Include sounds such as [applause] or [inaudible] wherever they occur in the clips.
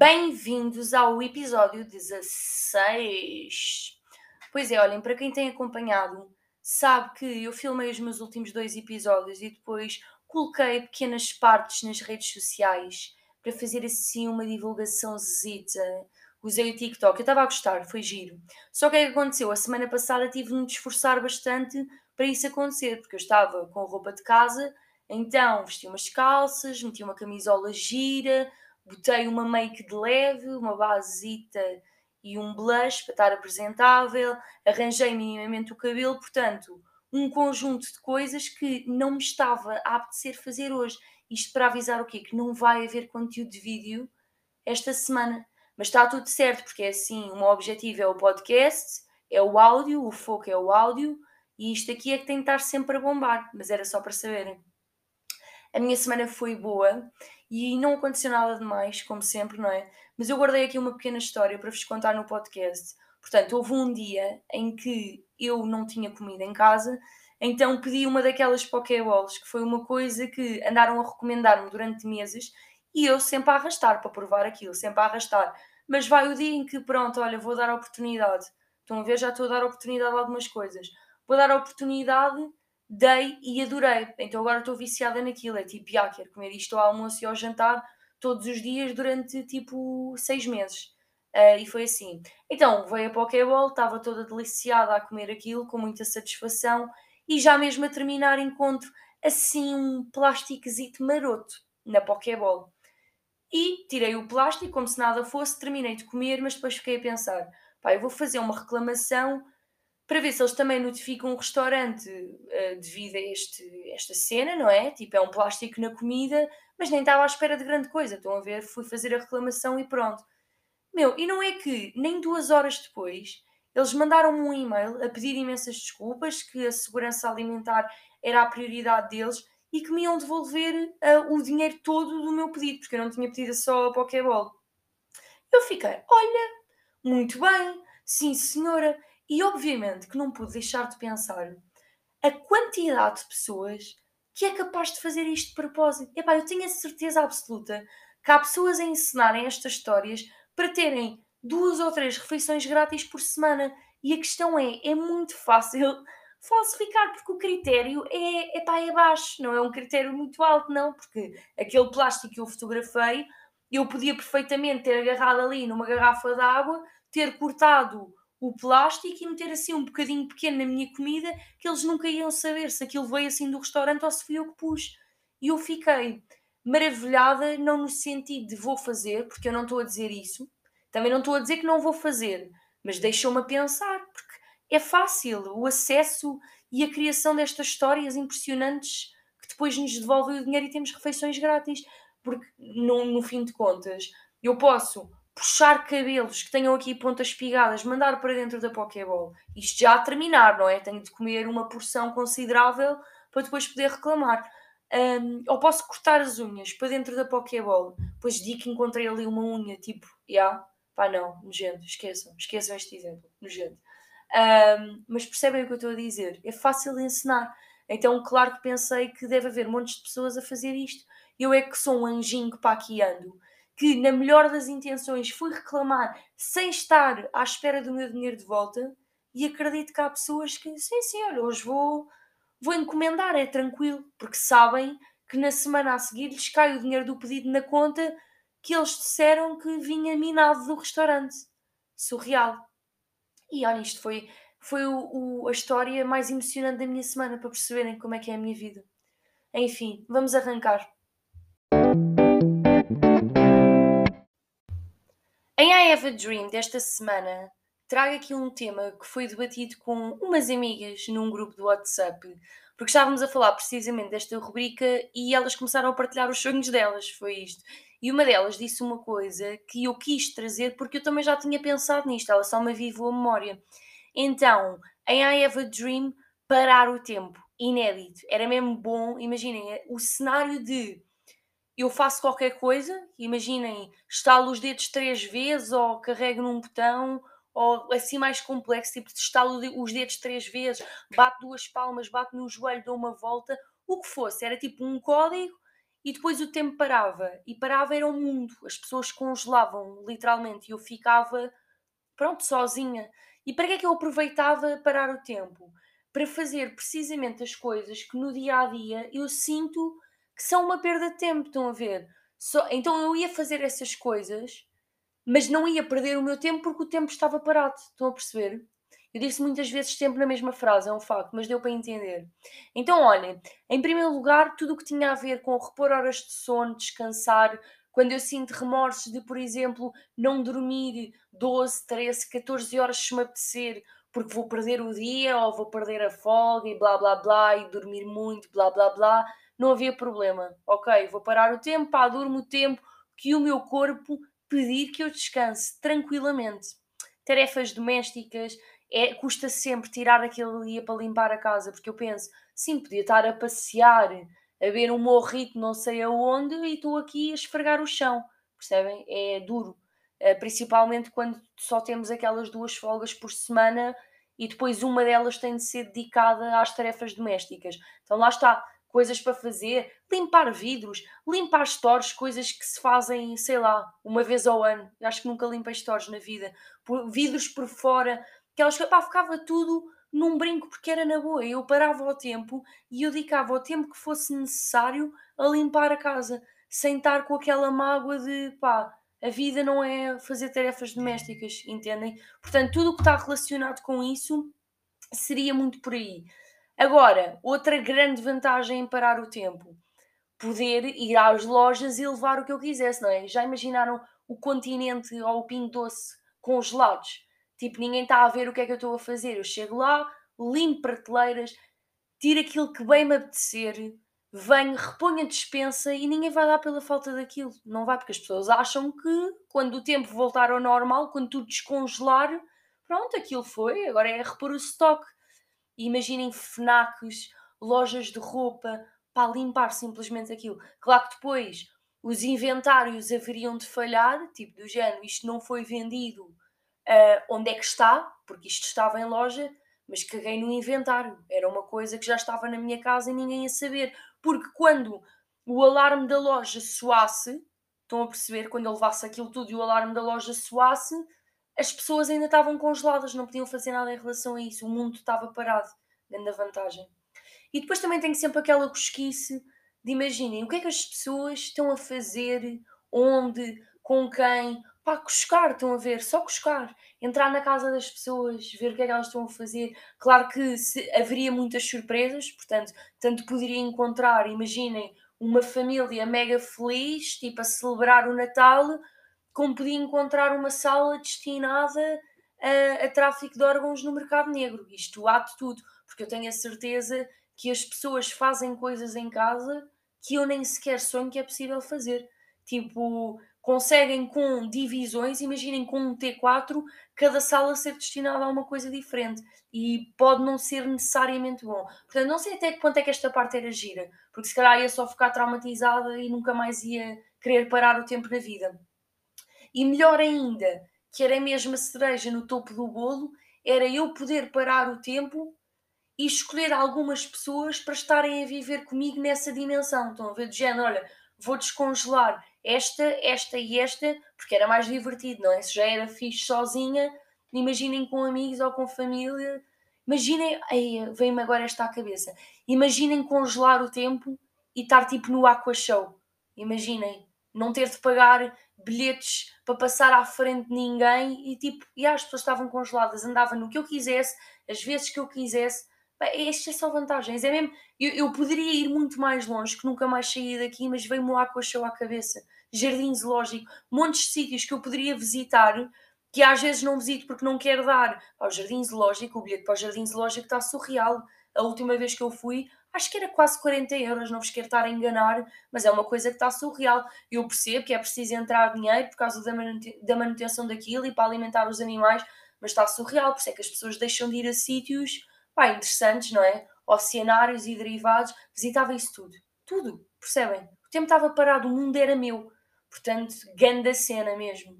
Bem-vindos ao episódio 16. Pois é, olhem, para quem tem acompanhado, sabe que eu filmei os meus últimos dois episódios e depois coloquei pequenas partes nas redes sociais para fazer assim uma divulgação zita. Usei o TikTok, eu estava a gostar, foi giro. Só que o que aconteceu? A semana passada tive de me esforçar bastante para isso acontecer, porque eu estava com roupa de casa, então vesti umas calças, meti uma camisola gira, botei uma make de leve, uma basita e um blush para estar apresentável, arranjei minimamente o cabelo, portanto, um conjunto de coisas que não me estava a apetecer fazer hoje. Isto para avisar o quê? Que não vai haver conteúdo de vídeo esta semana. Mas está tudo certo, porque é assim, o meu objetivo é o podcast, é o áudio, o foco é o áudio, e isto aqui é que tem de estar sempre a bombar, mas era só para saberem. A minha semana foi boa e não aconteceu nada demais, como sempre, não é? Mas eu guardei aqui uma pequena história para vos contar no podcast. Portanto, houve um dia em que eu não tinha comida em casa, então pedi uma daquelas Pokéballs, que foi uma coisa que andaram a recomendar-me durante meses e eu sempre a arrastar para provar aquilo, sempre a arrastar. Mas vai o dia em que, pronto, olha, vou dar a oportunidade. Estão a ver? Já estou a dar a oportunidade a algumas coisas. Vou dar a oportunidade dei e adorei. Então agora estou viciada naquilo. É tipo, já, quero comer isto ao almoço e ao jantar todos os dias durante tipo seis meses. Uh, e foi assim. Então veio a Pokéball, estava toda deliciada a comer aquilo com muita satisfação e já mesmo a terminar encontro assim um plásticozito maroto na Pokéball. E tirei o plástico como se nada fosse, terminei de comer, mas depois fiquei a pensar: pá, eu vou fazer uma reclamação para ver se eles também notificam o restaurante uh, devido a este, esta cena, não é? Tipo, é um plástico na comida, mas nem estava à espera de grande coisa. Estão a ver? Fui fazer a reclamação e pronto. Meu, e não é que nem duas horas depois eles mandaram-me um e-mail a pedir imensas desculpas, que a segurança alimentar era a prioridade deles e que me iam devolver uh, o dinheiro todo do meu pedido, porque eu não tinha pedido só a Pokéball. Eu fiquei, olha, muito bem, sim senhora, e obviamente que não pude deixar de pensar a quantidade de pessoas que é capaz de fazer isto de propósito. Epá, eu tenho a certeza absoluta que há pessoas a ensinarem estas histórias para terem duas ou três refeições grátis por semana. E a questão é, é muito fácil [laughs] falsificar, porque o critério é, epá, é baixo, não é um critério muito alto, não, porque aquele plástico que eu fotografei, eu podia perfeitamente ter agarrado ali numa garrafa de água, ter cortado o plástico e meter assim um bocadinho pequeno na minha comida que eles nunca iam saber se aquilo veio assim do restaurante ou se fui eu que pus. E eu fiquei maravilhada, não no sentido de vou fazer, porque eu não estou a dizer isso, também não estou a dizer que não vou fazer, mas deixou-me a pensar, porque é fácil o acesso e a criação destas histórias impressionantes que depois nos devolvem o dinheiro e temos refeições grátis. Porque no, no fim de contas, eu posso puxar cabelos que tenham aqui pontas espigadas, mandar para dentro da Pokéball. Isto já a terminar, não é? Tenho de comer uma porção considerável para depois poder reclamar. Um, ou posso cortar as unhas para dentro da Pokéball. Depois digo que encontrei ali uma unha, tipo, já, yeah, pá, não, nojento, esqueçam, esqueçam este exemplo, nojento. Um, mas percebem o que eu estou a dizer? É fácil de ensinar. Então, claro que pensei que deve haver montes de pessoas a fazer isto. Eu é que sou um anjinho que para aqui ando que, na melhor das intenções, fui reclamar sem estar à espera do meu dinheiro de volta. E acredito que há pessoas que, sim, sim, olha, hoje vou, vou encomendar, é tranquilo, porque sabem que na semana a seguir lhes cai o dinheiro do pedido na conta que eles disseram que vinha minado do restaurante. Surreal. E olha, isto foi, foi o, o, a história mais emocionante da minha semana para perceberem como é que é a minha vida. Enfim, vamos arrancar. Em I Have a Dream desta semana, trago aqui um tema que foi debatido com umas amigas num grupo do WhatsApp, porque estávamos a falar precisamente desta rubrica e elas começaram a partilhar os sonhos delas, foi isto. E uma delas disse uma coisa que eu quis trazer porque eu também já tinha pensado nisto, ela só me avivou a memória. Então, em I Have a Dream, parar o tempo, inédito, era mesmo bom, imaginem, o cenário de eu faço qualquer coisa, imaginem, estalo os dedos três vezes, ou carrego num botão, ou assim mais complexo, tipo, estalo os dedos três vezes, bato duas palmas, bato no joelho, dou uma volta, o que fosse, era tipo um código e depois o tempo parava. E parava era o mundo, as pessoas congelavam literalmente e eu ficava, pronto, sozinha. E para que é que eu aproveitava parar o tempo? Para fazer precisamente as coisas que no dia a dia eu sinto que são uma perda de tempo, estão a ver? Só, então eu ia fazer essas coisas, mas não ia perder o meu tempo porque o tempo estava parado, estão a perceber? Eu disse muitas vezes tempo na mesma frase, é um facto, mas deu para entender. Então, olhem, em primeiro lugar, tudo o que tinha a ver com repor horas de sono, descansar, quando eu sinto remorsos de, por exemplo, não dormir 12, 13, 14 horas se me apetecer, porque vou perder o dia ou vou perder a folga e blá blá blá e dormir muito, blá blá blá, não havia problema. Ok, vou parar o tempo, pá, durmo o tempo que o meu corpo pedir que eu descanse tranquilamente. Tarefas domésticas, é, custa sempre tirar aquele dia para limpar a casa, porque eu penso, sim, podia estar a passear, a ver um morrito não sei aonde e estou aqui a esfregar o chão, percebem? É duro, uh, principalmente quando só temos aquelas duas folgas por semana e depois uma delas tem de ser dedicada às tarefas domésticas. Então lá está, coisas para fazer, limpar vidros, limpar stores, coisas que se fazem, sei lá, uma vez ao ano. Eu acho que nunca limpei stores na vida. Por, vidros por fora, Aquelas que pá, ficava tudo num brinco porque era na boa. Eu parava o tempo e eu dedicava o tempo que fosse necessário a limpar a casa, sem estar com aquela mágoa de pá, a vida não é fazer tarefas domésticas, entendem? Portanto, tudo o que está relacionado com isso seria muito por aí. Agora, outra grande vantagem em parar o tempo, poder ir às lojas e levar o que eu quisesse, não é? Já imaginaram o continente ou o pingo doce congelados? Tipo, ninguém está a ver o que é que eu estou a fazer. Eu chego lá, limpo prateleiras, tiro aquilo que bem me apetecer, venho, reponho a dispensa e ninguém vai dar pela falta daquilo. Não vai, porque as pessoas acham que quando o tempo voltar ao normal, quando tudo descongelar, pronto, aquilo foi, agora é repor o estoque. Imaginem FNACs, lojas de roupa, para limpar simplesmente aquilo. Claro que depois os inventários haveriam de falhar, tipo do género, isto não foi vendido uh, onde é que está, porque isto estava em loja, mas caguei no inventário. Era uma coisa que já estava na minha casa e ninguém ia saber. Porque quando o alarme da loja soasse, estão a perceber, quando eu levasse aquilo tudo e o alarme da loja soasse, as pessoas ainda estavam congeladas, não podiam fazer nada em relação a isso. O mundo estava parado, da vantagem. E depois também tenho sempre aquela cosquice de imaginem o que é que as pessoas estão a fazer, onde, com quem, pá, cuscar, estão a ver, só cuscar, entrar na casa das pessoas, ver o que é que elas estão a fazer. Claro que se, haveria muitas surpresas, portanto, tanto poderia encontrar, imaginem, uma família mega feliz, tipo a celebrar o Natal, como podia encontrar uma sala destinada a, a tráfico de órgãos no mercado negro. Isto há de tudo, porque eu tenho a certeza que as pessoas fazem coisas em casa que eu nem sequer sonho que é possível fazer. Tipo, conseguem com divisões, imaginem com um T4, cada sala ser destinada a uma coisa diferente e pode não ser necessariamente bom. Portanto, não sei até quanto é que esta parte era gira, porque se calhar ia só ficar traumatizada e nunca mais ia querer parar o tempo na vida. E melhor ainda, que era mesmo a cereja no topo do bolo, era eu poder parar o tempo e escolher algumas pessoas para estarem a viver comigo nessa dimensão. Estão a ver? Do género, olha, vou descongelar esta, esta e esta, porque era mais divertido, não é? Se já era fixe sozinha, imaginem com amigos ou com família. Imaginem, vem-me agora esta à cabeça. Imaginem congelar o tempo e estar tipo no Aqua Show. Imaginem, não ter de pagar bilhetes para passar à frente de ninguém e tipo, e as pessoas estavam congeladas, andava no que eu quisesse, as vezes que eu quisesse, estas é são vantagens. É mesmo, eu, eu, poderia ir muito mais longe, que nunca mais saí daqui, mas veio-me o Aqua Show à cabeça. Jardim zoológico, montes de sítios que eu poderia visitar, que às vezes não visito porque não quero dar. Ao Jardim Zoológico, o bilhete para o Jardim Zoológico está surreal. A última vez que eu fui, acho que era quase 40 euros, não vos quero estar a enganar, mas é uma coisa que está surreal. Eu percebo que é preciso entrar dinheiro por causa da manutenção daquilo e para alimentar os animais, mas está surreal, por isso é que as pessoas deixam de ir a sítios pá, interessantes, não é? Oceanários e derivados, visitava isso tudo. Tudo, percebem? O tempo estava parado, o mundo era meu. Portanto, grande cena mesmo.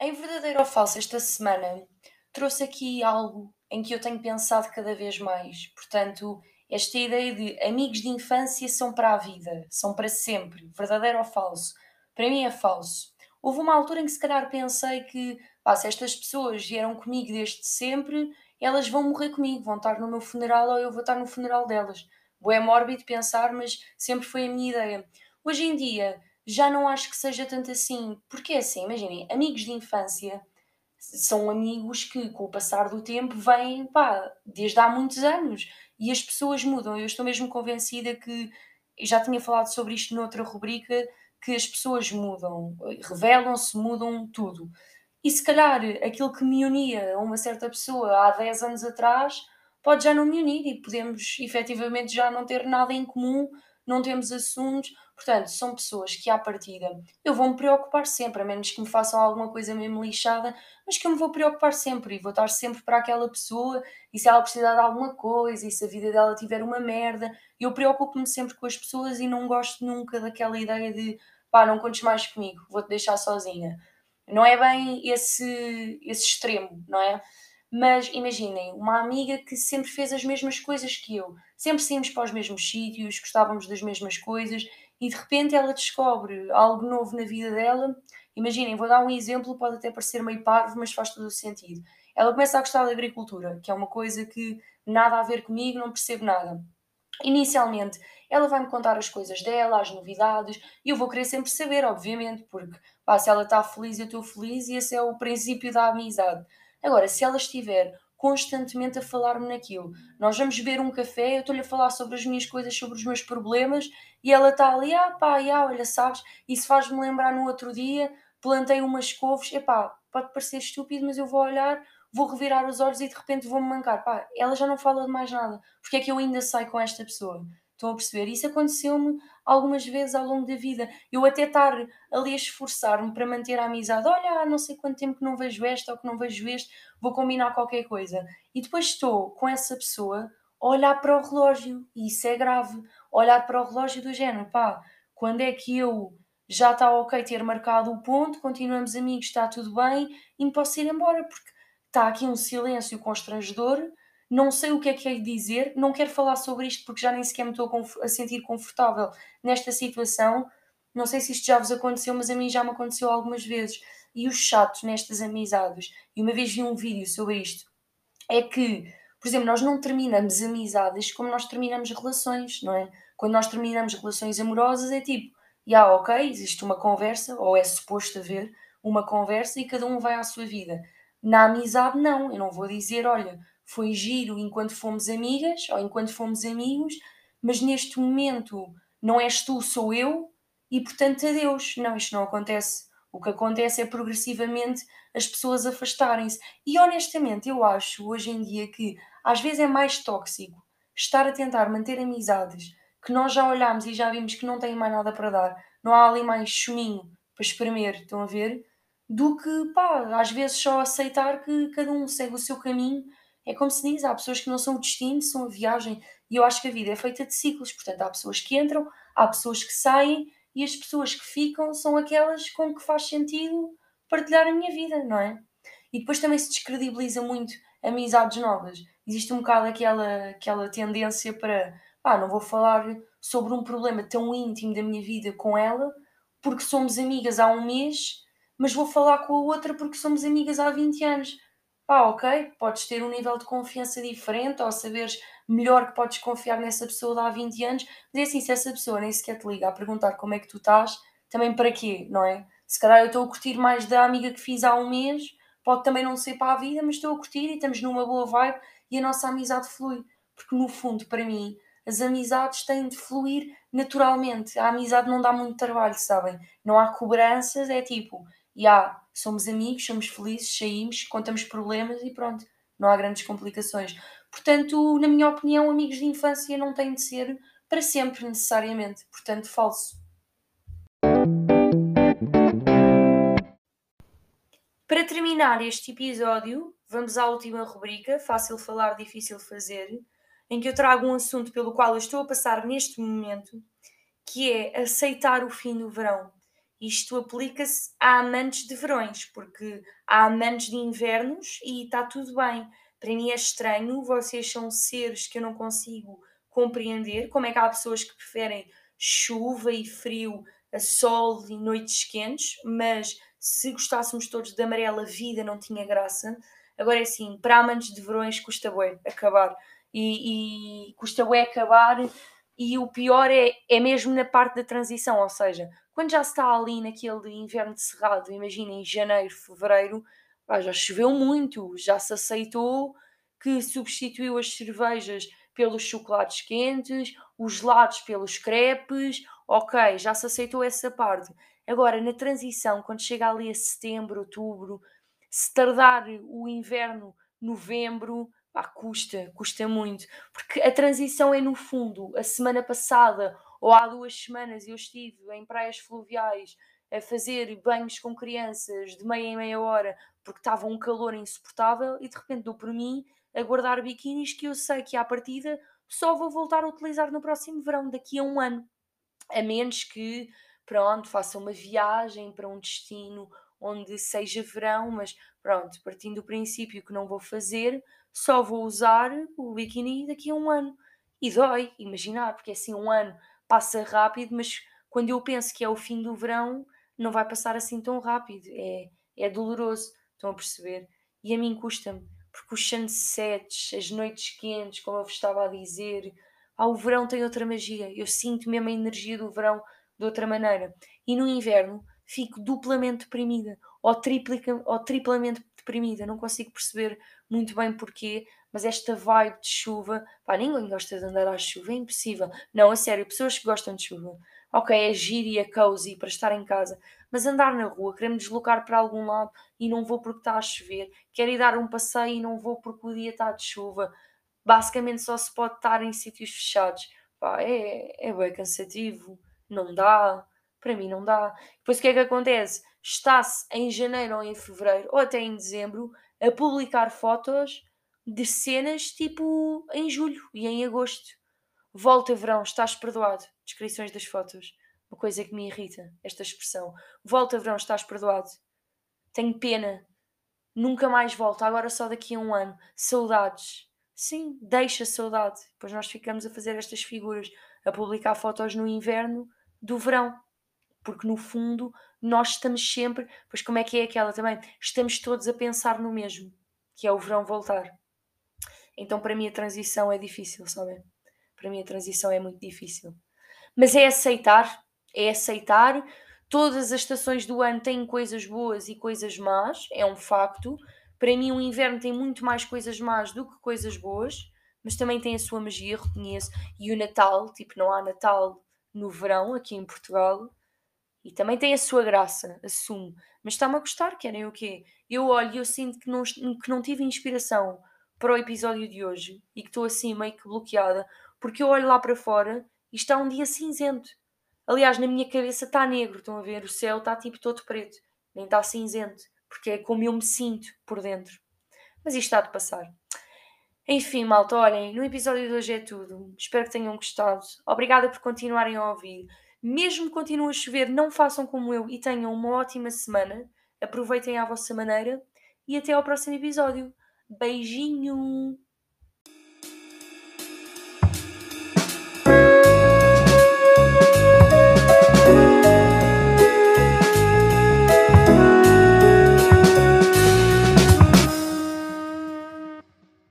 Em verdadeiro ou falso, esta semana trouxe aqui algo em que eu tenho pensado cada vez mais. Portanto, esta ideia de amigos de infância são para a vida, são para sempre, verdadeiro ou falso? Para mim é falso. Houve uma altura em que se calhar pensei que, pá, se estas pessoas vieram comigo desde sempre, elas vão morrer comigo, vão estar no meu funeral ou eu vou estar no funeral delas. É mórbido pensar, mas sempre foi a minha ideia. Hoje em dia, já não acho que seja tanto assim, porque é assim, imaginem, amigos de infância são amigos que, com o passar do tempo, vêm, pá, desde há muitos anos e as pessoas mudam. Eu estou mesmo convencida que, já tinha falado sobre isto noutra rubrica, que as pessoas mudam, revelam-se, mudam tudo. E se calhar aquilo que me unia a uma certa pessoa há 10 anos atrás pode já não me unir e podemos efetivamente já não ter nada em comum, não temos assuntos. Portanto, são pessoas que, à partida, eu vou me preocupar sempre, a menos que me façam alguma coisa mesmo lixada, mas que eu me vou preocupar sempre e vou estar sempre para aquela pessoa. E se ela precisar de alguma coisa, e se a vida dela tiver uma merda, eu preocupo-me sempre com as pessoas e não gosto nunca daquela ideia de pá, não contes mais comigo, vou-te deixar sozinha. Não é bem esse, esse extremo, não é? Mas imaginem, uma amiga que sempre fez as mesmas coisas que eu, sempre saímos para os mesmos sítios, gostávamos das mesmas coisas e de repente ela descobre algo novo na vida dela. Imaginem, vou dar um exemplo, pode até parecer meio parvo, mas faz todo o sentido. Ela começa a gostar da agricultura, que é uma coisa que nada a ver comigo, não percebo nada. Inicialmente, ela vai-me contar as coisas dela, as novidades, e eu vou querer sempre saber, obviamente, porque pá, se ela está feliz, eu estou feliz, e esse é o princípio da amizade. Agora, se ela estiver constantemente a falar-me naquilo. Nós vamos beber um café, eu estou-lhe a falar sobre as minhas coisas, sobre os meus problemas, e ela está ali, ah pá, ah, olha, sabes, isso faz-me lembrar no outro dia, plantei umas couves, epá, pode parecer estúpido, mas eu vou olhar, vou revirar os olhos e de repente vou-me mancar. Pá, ela já não fala de mais nada. Porque é que eu ainda saio com esta pessoa? Estão a perceber? Isso aconteceu-me algumas vezes ao longo da vida. Eu até estar ali a esforçar-me para manter a amizade. Olha, há não sei quanto tempo que não vejo esta ou que não vejo este, vou combinar qualquer coisa. E depois estou com essa pessoa a olhar para o relógio. E isso é grave. Olhar para o relógio do género, pá, quando é que eu já está ok ter marcado o ponto, continuamos amigos, está tudo bem, e me posso ir embora, porque está aqui um silêncio constrangedor não sei o que é que hei de dizer, não quero falar sobre isto porque já nem sequer me estou a sentir confortável nesta situação. Não sei se isto já vos aconteceu, mas a mim já me aconteceu algumas vezes. E o chato nestas amizades, e uma vez vi um vídeo sobre isto, é que, por exemplo, nós não terminamos amizades como nós terminamos relações, não é? Quando nós terminamos relações amorosas é tipo, já yeah, ok, existe uma conversa, ou é suposto haver uma conversa e cada um vai à sua vida. Na amizade, não, eu não vou dizer, olha, foi giro enquanto fomos amigas ou enquanto fomos amigos, mas neste momento não és tu, sou eu, e portanto adeus. Não, isto não acontece. O que acontece é progressivamente as pessoas afastarem-se. E honestamente, eu acho hoje em dia que às vezes é mais tóxico estar a tentar manter amizades que nós já olhámos e já vimos que não têm mais nada para dar, não há ali mais chuminho para espremer, estão a ver? Do que, pá, às vezes só aceitar que cada um segue o seu caminho é como se diz, há pessoas que não são o destino, são a viagem. E eu acho que a vida é feita de ciclos. Portanto, há pessoas que entram, há pessoas que saem e as pessoas que ficam são aquelas com que faz sentido partilhar a minha vida, não é? E depois também se descredibiliza muito amizades novas. Existe um bocado aquela, aquela tendência para, pá, não vou falar sobre um problema tão íntimo da minha vida com ela, porque somos amigas há um mês, mas vou falar com a outra porque somos amigas há 20 anos pá, ok, podes ter um nível de confiança diferente ou saberes melhor que podes confiar nessa pessoa de há 20 anos, mas é assim, se essa pessoa nem sequer te liga a perguntar como é que tu estás, também para quê, não é? Se calhar eu estou a curtir mais da amiga que fiz há um mês, pode também não ser para a vida, mas estou a curtir e estamos numa boa vibe e a nossa amizade flui. Porque no fundo, para mim, as amizades têm de fluir naturalmente. A amizade não dá muito trabalho, sabem? Não há cobranças, é tipo, e há, somos amigos, somos felizes, saímos, contamos problemas e pronto, não há grandes complicações. Portanto, na minha opinião, amigos de infância não têm de ser para sempre necessariamente, portanto, falso. Para terminar este episódio, vamos à última rubrica, fácil falar, difícil fazer, em que eu trago um assunto pelo qual eu estou a passar neste momento, que é aceitar o fim do verão. Isto aplica-se a amantes de verões, porque há amantes de invernos e está tudo bem. Para mim é estranho, vocês são seres que eu não consigo compreender como é que há pessoas que preferem chuva e frio a sol e noites quentes, mas se gostássemos todos de amarelo, a vida não tinha graça. Agora é assim, para amantes de verões custa bué acabar. E, e custa bué acabar e o pior é, é mesmo na parte da transição, ou seja, quando já se está ali naquele inverno de cerrado, imagina em janeiro, fevereiro, pá, já choveu muito, já se aceitou que substituiu as cervejas pelos chocolates quentes, os gelados pelos crepes, ok, já se aceitou essa parte. Agora, na transição, quando chega ali a setembro, outubro, se tardar o inverno, novembro, pá, custa, custa muito, porque a transição é no fundo. A semana passada ou há duas semanas eu estive em praias fluviais a fazer banhos com crianças de meia em meia hora porque estava um calor insuportável e de repente dou por mim a guardar biquínis que eu sei que à partida só vou voltar a utilizar no próximo verão, daqui a um ano. A menos que, pronto, faça uma viagem para um destino onde seja verão, mas pronto, partindo do princípio que não vou fazer, só vou usar o biquíni daqui a um ano. E dói, imaginar, porque assim um ano passa rápido, mas quando eu penso que é o fim do verão, não vai passar assim tão rápido. É, é doloroso, estão a perceber? E a mim custa-me, porque os sunsets, as noites quentes, como eu vos estava a dizer, ah, o verão tem outra magia. Eu sinto mesmo a energia do verão de outra maneira. E no inverno fico duplamente deprimida ou, triplica, ou triplamente deprimida. Não consigo perceber muito bem porquê, mas esta vibe de chuva, pá, ninguém gosta de andar à chuva, é impossível. Não, a sério, pessoas que gostam de chuva, ok, é giro e é cozy para estar em casa, mas andar na rua, querer me deslocar para algum lado e não vou porque está a chover, quero ir dar um passeio e não vou porque o dia está de chuva, basicamente só se pode estar em sítios fechados, pá, é, é bem cansativo, não dá, para mim não dá. Depois o que é que acontece? Está-se em janeiro ou em fevereiro, ou até em dezembro, a publicar fotos de cenas tipo em julho e em agosto. Volta verão, estás perdoado. Descrições das fotos. Uma coisa que me irrita, esta expressão. Volta verão, estás perdoado. Tenho pena. Nunca mais volto, agora só daqui a um ano. Saudades. Sim, deixa saudade. Depois nós ficamos a fazer estas figuras, a publicar fotos no inverno do verão. Porque no fundo nós estamos sempre, pois como é que é aquela também? Estamos todos a pensar no mesmo, que é o verão voltar. Então para mim a transição é difícil, sabem? Para mim a transição é muito difícil. Mas é aceitar, é aceitar. Todas as estações do ano têm coisas boas e coisas más, é um facto. Para mim o inverno tem muito mais coisas más do que coisas boas, mas também tem a sua magia, reconheço. E o Natal, tipo, não há Natal no verão aqui em Portugal. E também tem a sua graça, assumo. Mas está-me a gostar, querem o quê? Eu olho e eu sinto que não, que não tive inspiração para o episódio de hoje e que estou assim meio que bloqueada, porque eu olho lá para fora e está um dia cinzento. Aliás, na minha cabeça está negro, estão a ver? O céu está tipo todo preto, nem está cinzento, porque é como eu me sinto por dentro. Mas isto está de passar. Enfim, malta, olhem, no episódio de hoje é tudo. Espero que tenham gostado. Obrigada por continuarem a ouvir. Mesmo que continue a chover, não façam como eu e tenham uma ótima semana. Aproveitem à vossa maneira e até ao próximo episódio. Beijinho!